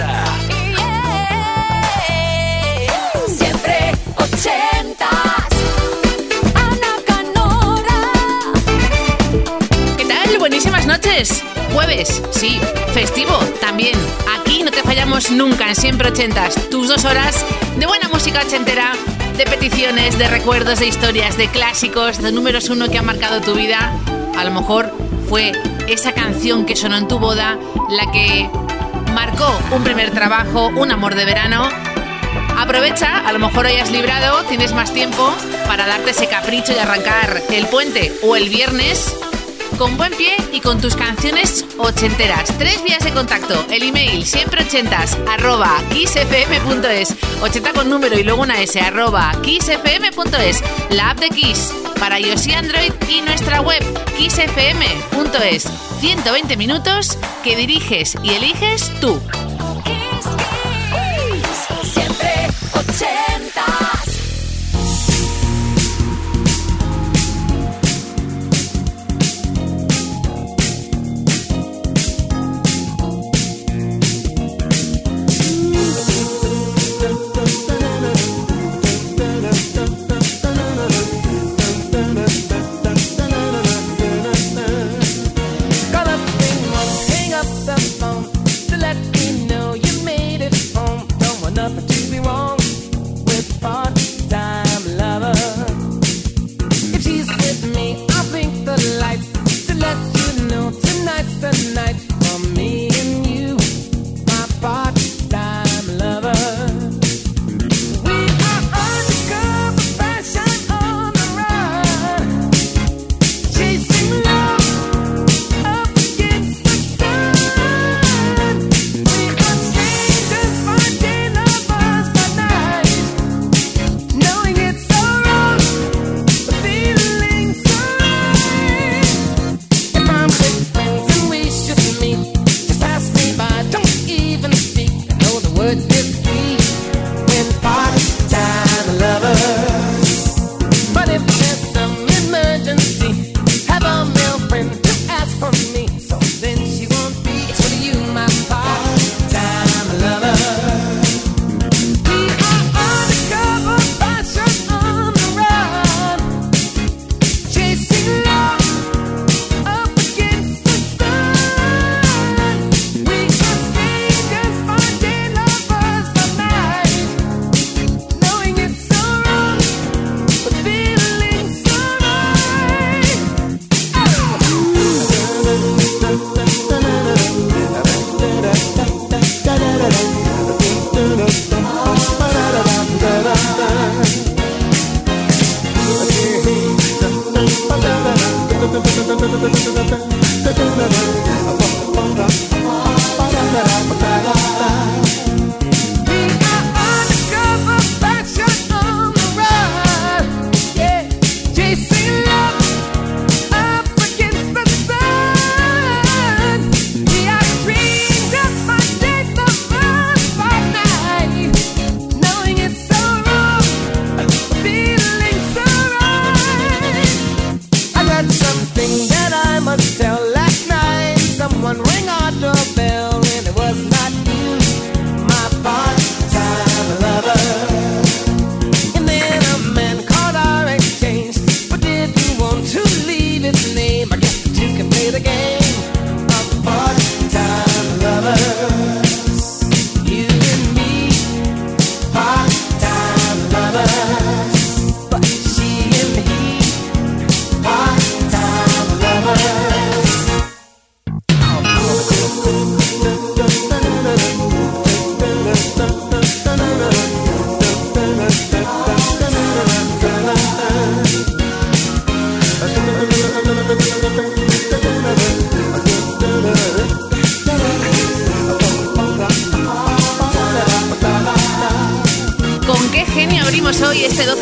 80. Siempre ochentas. Ana Canora. ¿Qué tal? Buenísimas noches. Jueves, sí. Festivo, también. Aquí no te fallamos nunca en Siempre Ochentas. Tus dos horas de buena música ochentera, de peticiones, de recuerdos, de historias, de clásicos, de números uno que han marcado tu vida. A lo mejor fue esa canción que sonó en tu boda la que marcó un primer trabajo, un amor de verano. Aprovecha, a lo mejor hoy has librado, tienes más tiempo para darte ese capricho y arrancar el puente o el viernes con buen pie y con tus canciones ochenteras. Tres vías de contacto, el email siempre ochentas arroba kissfm.es, 80 con número y luego una s arroba kissfm.es, la app de Kiss para iOS y Android y nuestra web kissfm.es. 120 minutos que diriges y eliges tú. Siempre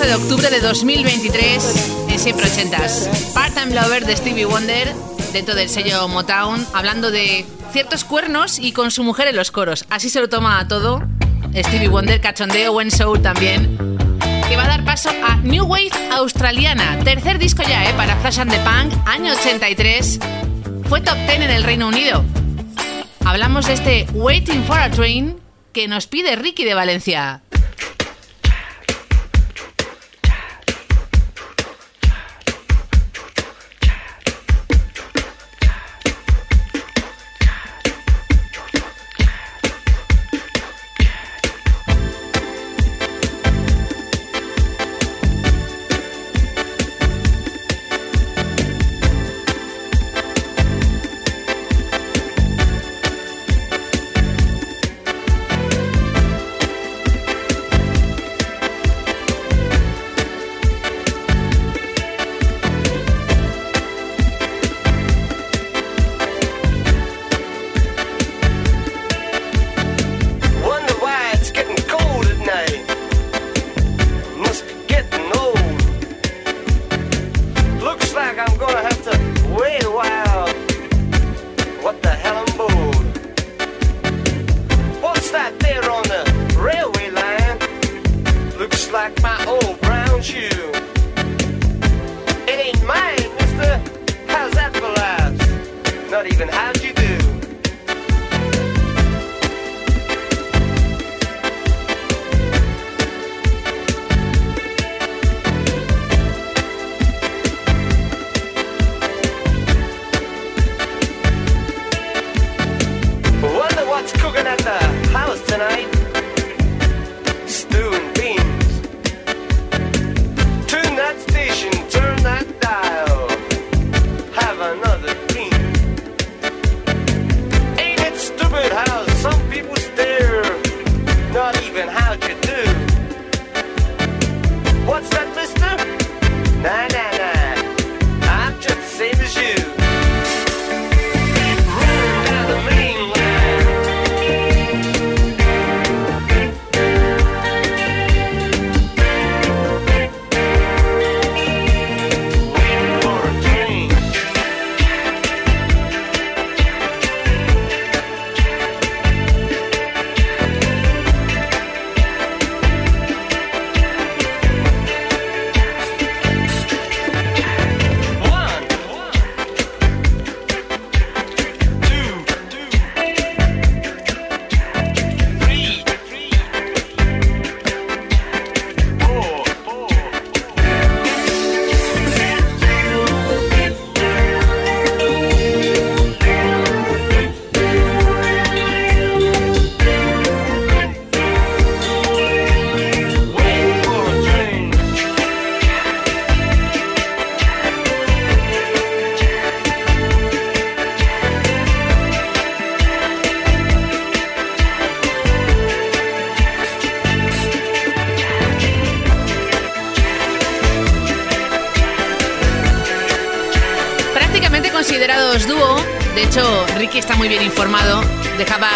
de octubre de 2023 en Siempre Ochentas? Part-Time Lover de Stevie Wonder, dentro del sello Motown, hablando de ciertos cuernos y con su mujer en los coros. Así se lo toma todo. Stevie Wonder, cachondeo, When Soul también. Que va a dar paso a New Wave Australiana. Tercer disco ya, ¿eh? Para Flash and the Punk, año 83. Fue top 10 en el Reino Unido. Hablamos de este Waiting for a Train que nos pide Ricky de Valencia.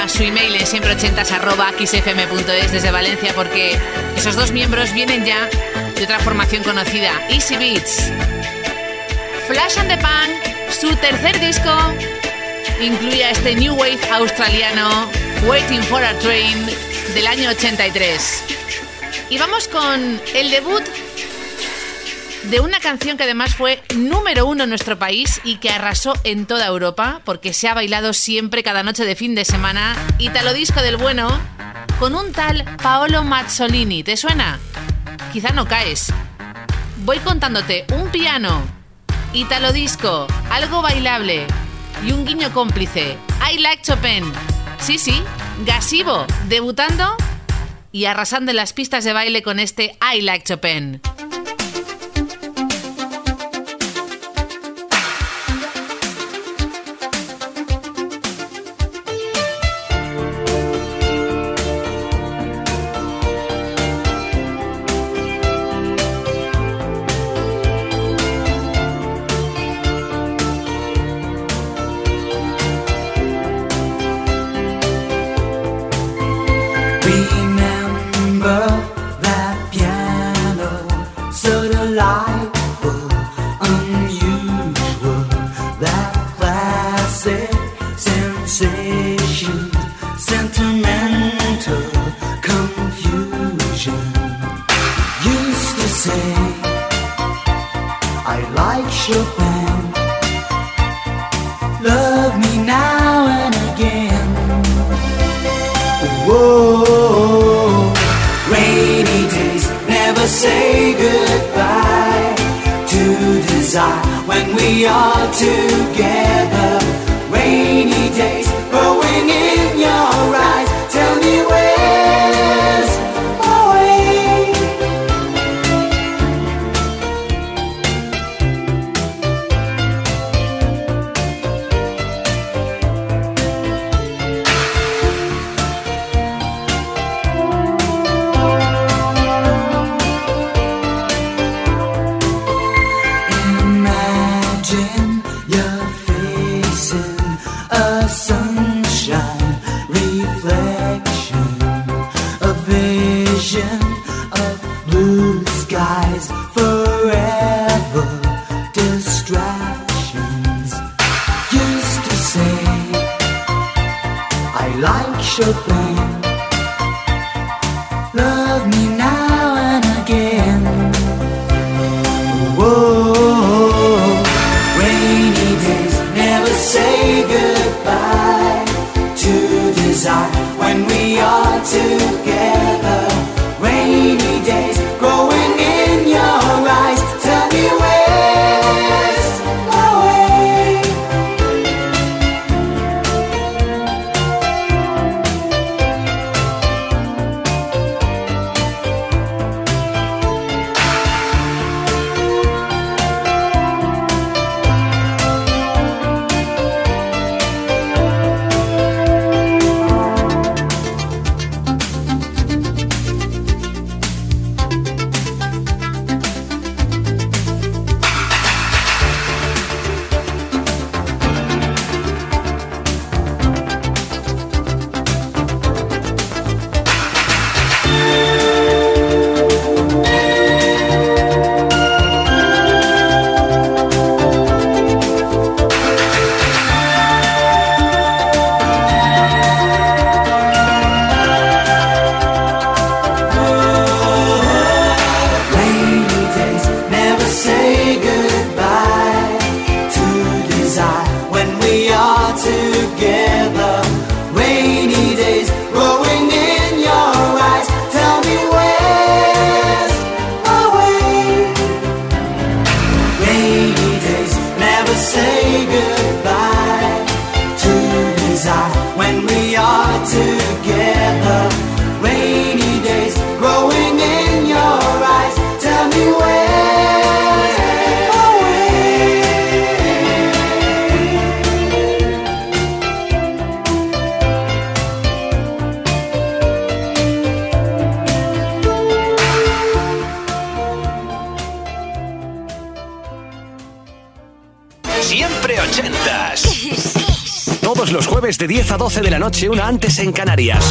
Su email en siempre80s desde Valencia porque esos dos miembros vienen ya de otra formación conocida, Easy Beats. Flash and the Pan, su tercer disco, incluía este New Wave australiano, Waiting for a Train, del año 83. Y vamos con el debut de una canción que además fue número uno en nuestro país y que arrasó en toda Europa, porque se ha bailado siempre cada noche de fin de semana, Italo Disco del Bueno, con un tal Paolo Mazzolini. ¿Te suena? Quizá no caes. Voy contándote un piano, Italo Disco, algo bailable y un guiño cómplice. I like Chopin. Sí, sí, Gasivo, debutando y arrasando en las pistas de baile con este I like Chopin. Noche, una antes en Canarias.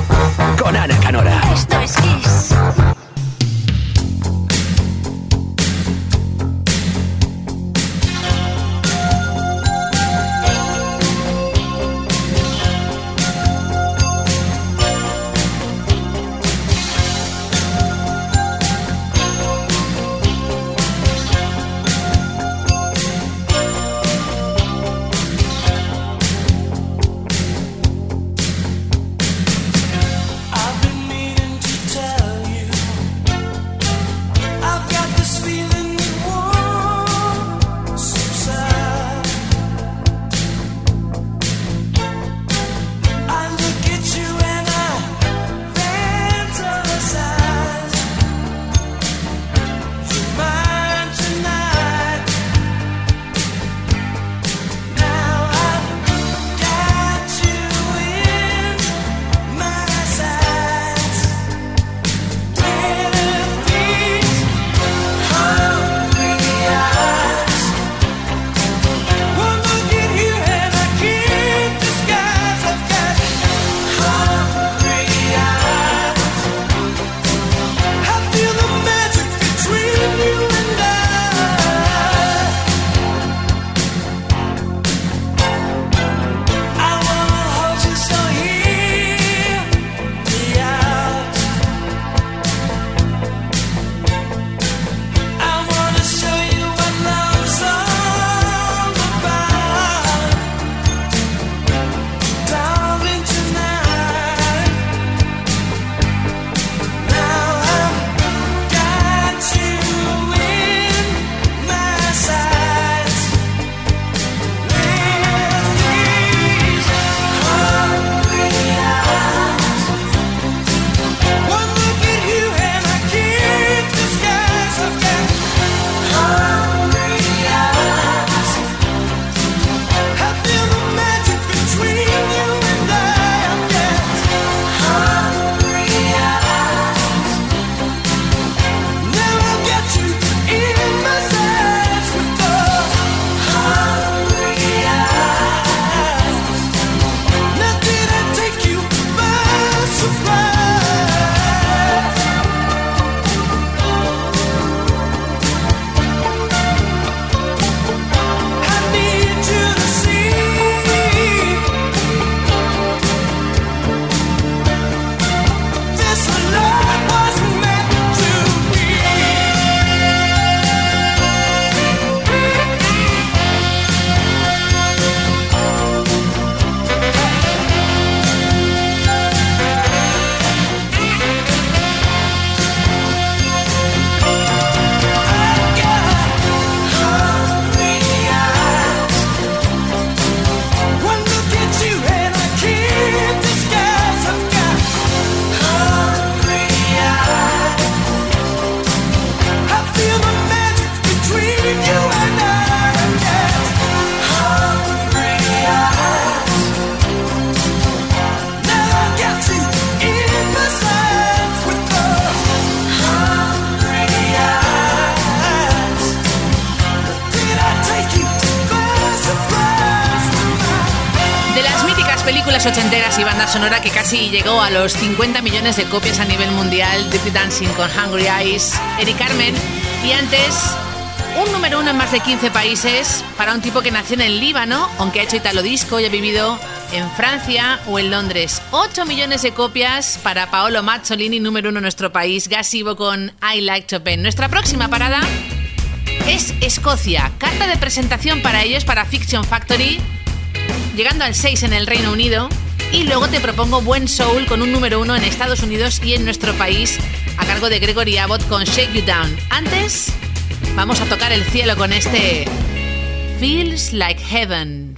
Películas y banda sonora que casi llegó a los 50 millones de copias a nivel mundial, Dirty Dancing con Hungry Eyes, Eric Carmen, y antes un número uno en más de 15 países para un tipo que nació en el Líbano, aunque ha hecho italo disco y ha vivido en Francia o en Londres. 8 millones de copias para Paolo Mazzolini, número uno en nuestro país, Gasivo con I Like Chopin. Nuestra próxima parada es Escocia. Carta de presentación para ellos, para Fiction Factory, llegando al 6 en el Reino Unido. Y luego te propongo Buen Soul con un número uno en Estados Unidos y en nuestro país, a cargo de Gregory Abbott con Shake You Down. Antes, vamos a tocar el cielo con este Feels Like Heaven.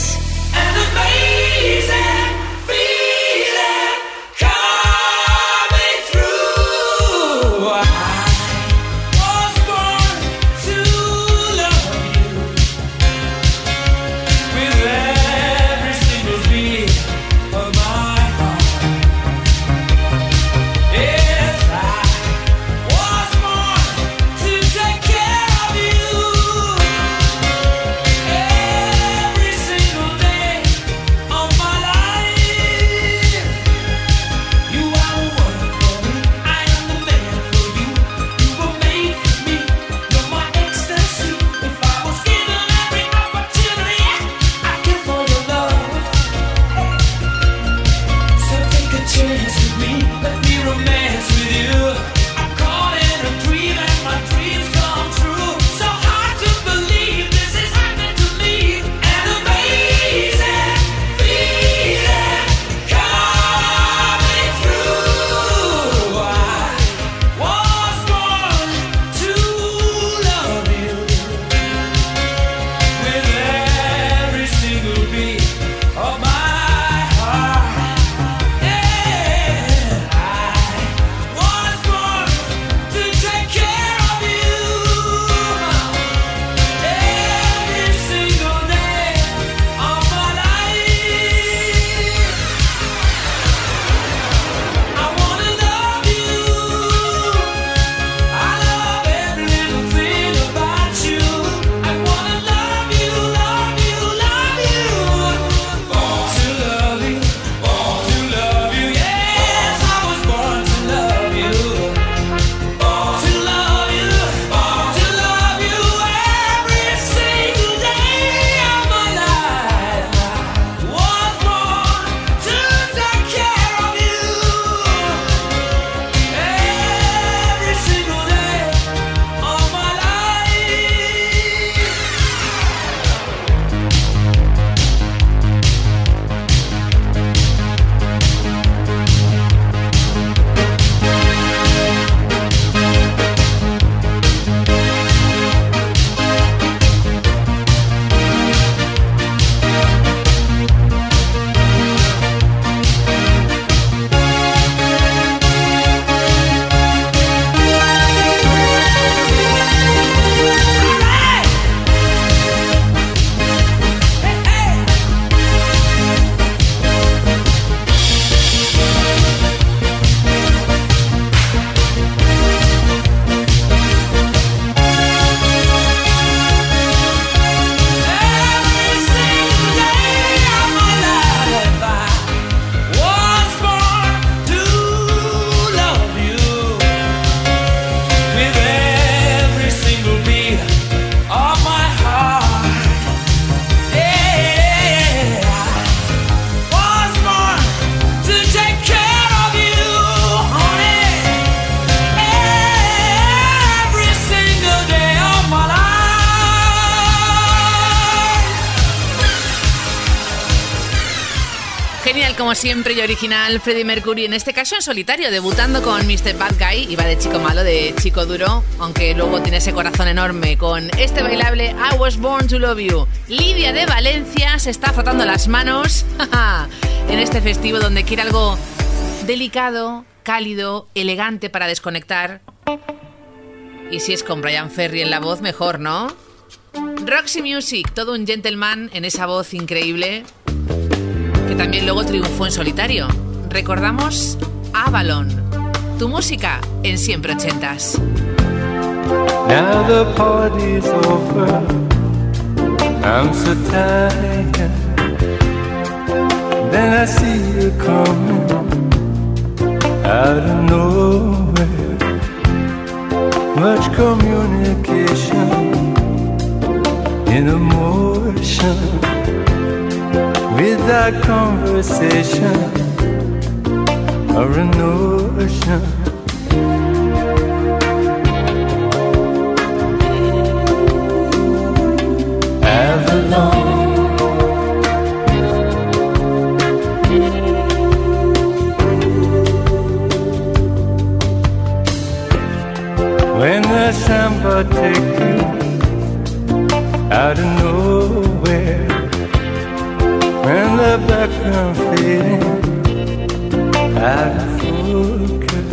Siempre y original Freddie Mercury, en este caso en solitario, debutando con Mr. Bad Guy, iba de chico malo, de chico duro, aunque luego tiene ese corazón enorme con este bailable I Was Born to Love You. Lidia de Valencia se está frotando las manos en este festivo donde quiere algo delicado, cálido, elegante para desconectar. Y si es con Brian Ferry en la voz, mejor, ¿no? Roxy Music, todo un gentleman en esa voz increíble que también luego triunfó en solitario. Recordamos Avalon, tu música en siempre ochentas. Now the party's over. I'm so tired. Then I see you coming out of nowhere. Much communication in emotion without conversation or a notion. Avalon. When the samba take you out of the background fading out of focus,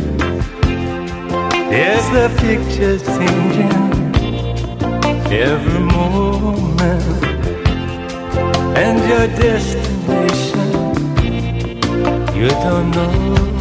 yes, the picture's changing every moment? And your destination you don't know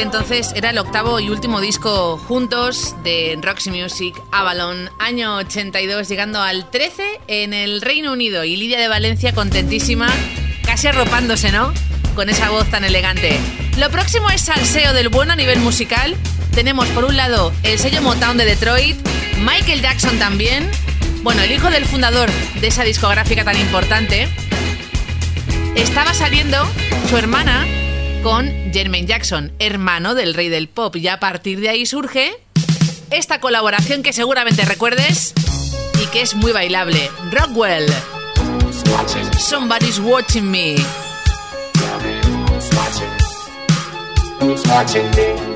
entonces era el octavo y último disco juntos de Roxy Music Avalon, año 82, llegando al 13 en el Reino Unido y Lidia de Valencia contentísima, casi arropándose, ¿no? Con esa voz tan elegante. Lo próximo es salseo del bueno a nivel musical. Tenemos por un lado el sello Motown de Detroit, Michael Jackson también, bueno, el hijo del fundador de esa discográfica tan importante, estaba saliendo su hermana con Jermaine Jackson, hermano del rey del pop. Y a partir de ahí surge esta colaboración que seguramente recuerdes y que es muy bailable. Rockwell. Somebody's watching me. Watching me?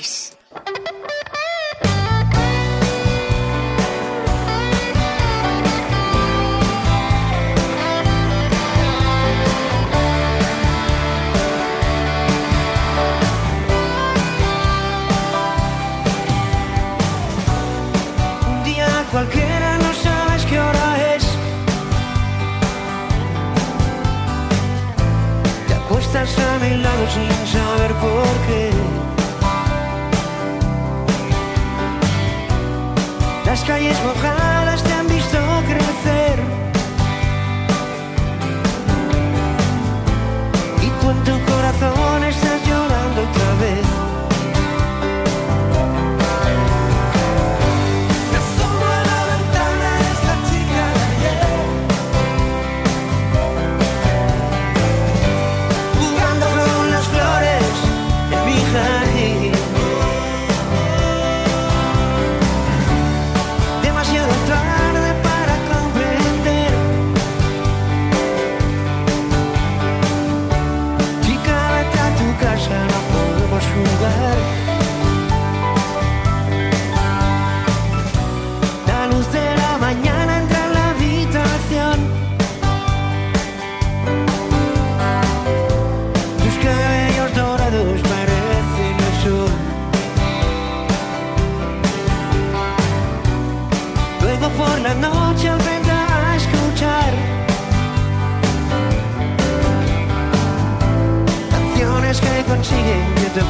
mi lado sin saber por qué. Las calles mojadas te han visto crecer. Y cuánto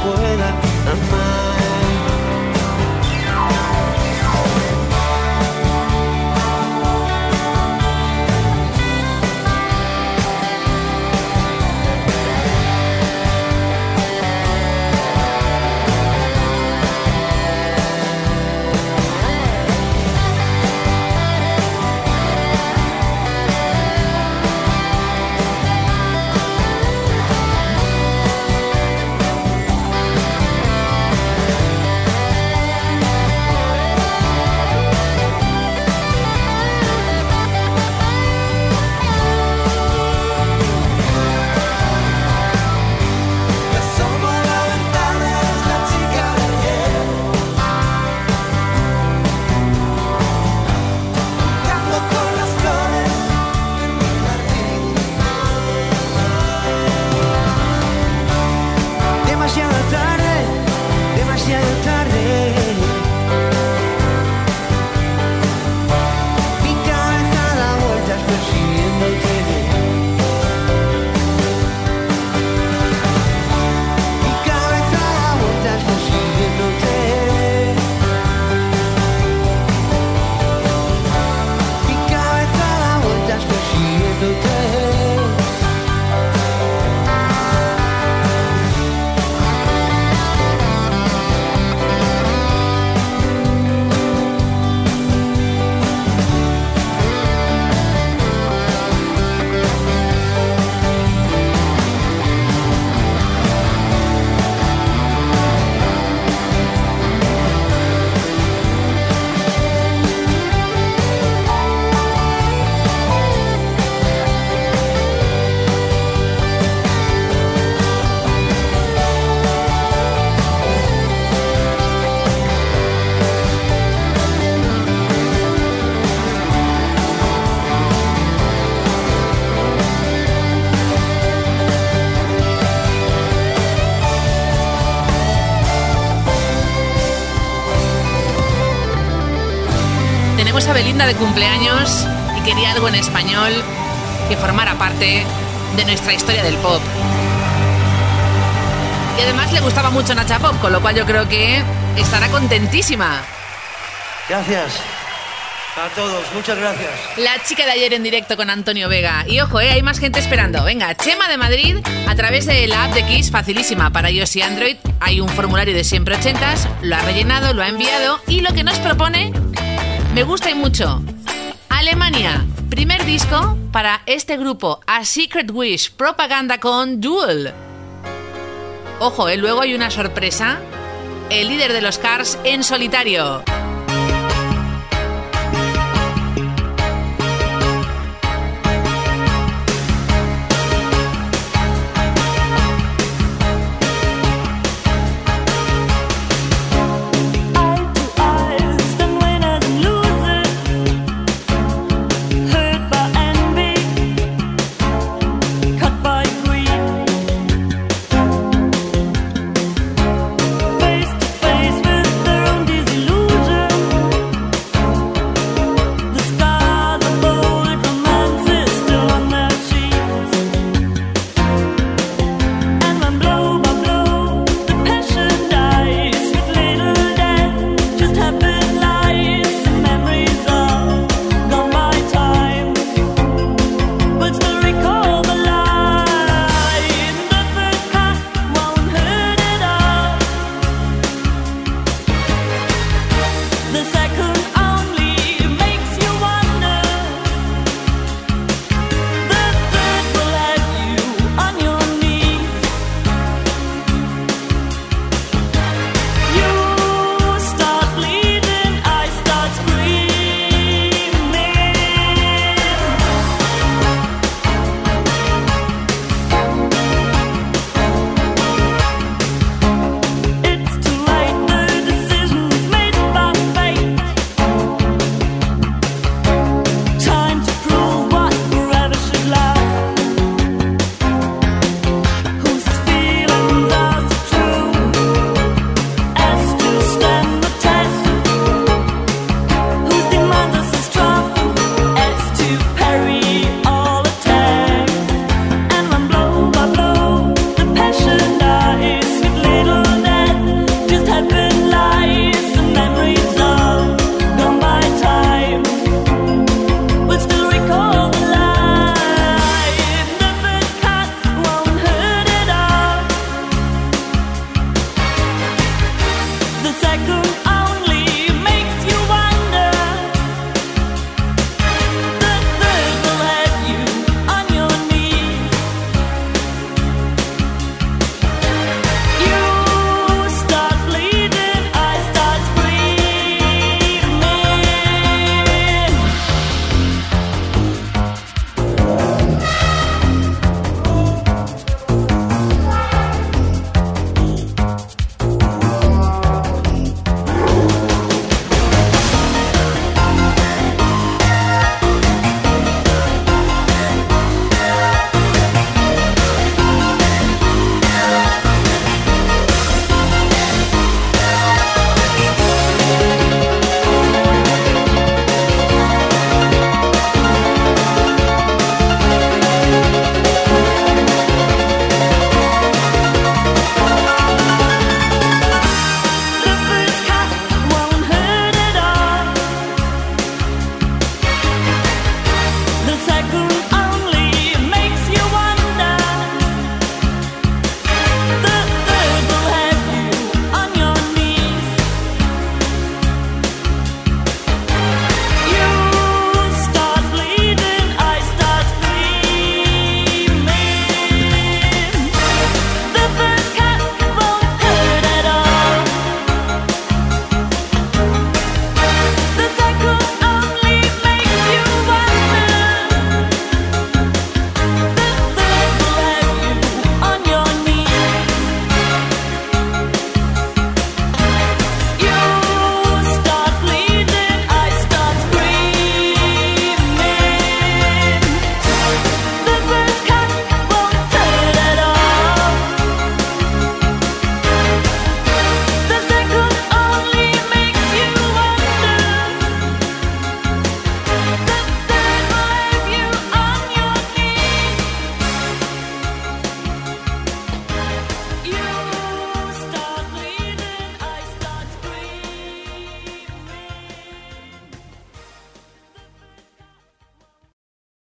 pueda De cumpleaños y quería algo en español que formara parte de nuestra historia del pop. Y además le gustaba mucho Nacha Pop, con lo cual yo creo que estará contentísima. Gracias a todos, muchas gracias. La chica de ayer en directo con Antonio Vega. Y ojo, eh, hay más gente esperando. Venga, Chema de Madrid, a través de la app de Kiss, facilísima para iOS y Android. Hay un formulario de siempre ochentas, lo ha rellenado, lo ha enviado y lo que nos propone me gusta y mucho. Alemania, primer disco para este grupo, A Secret Wish, propaganda con Duel. Ojo, eh, luego hay una sorpresa. El líder de los Cars en solitario.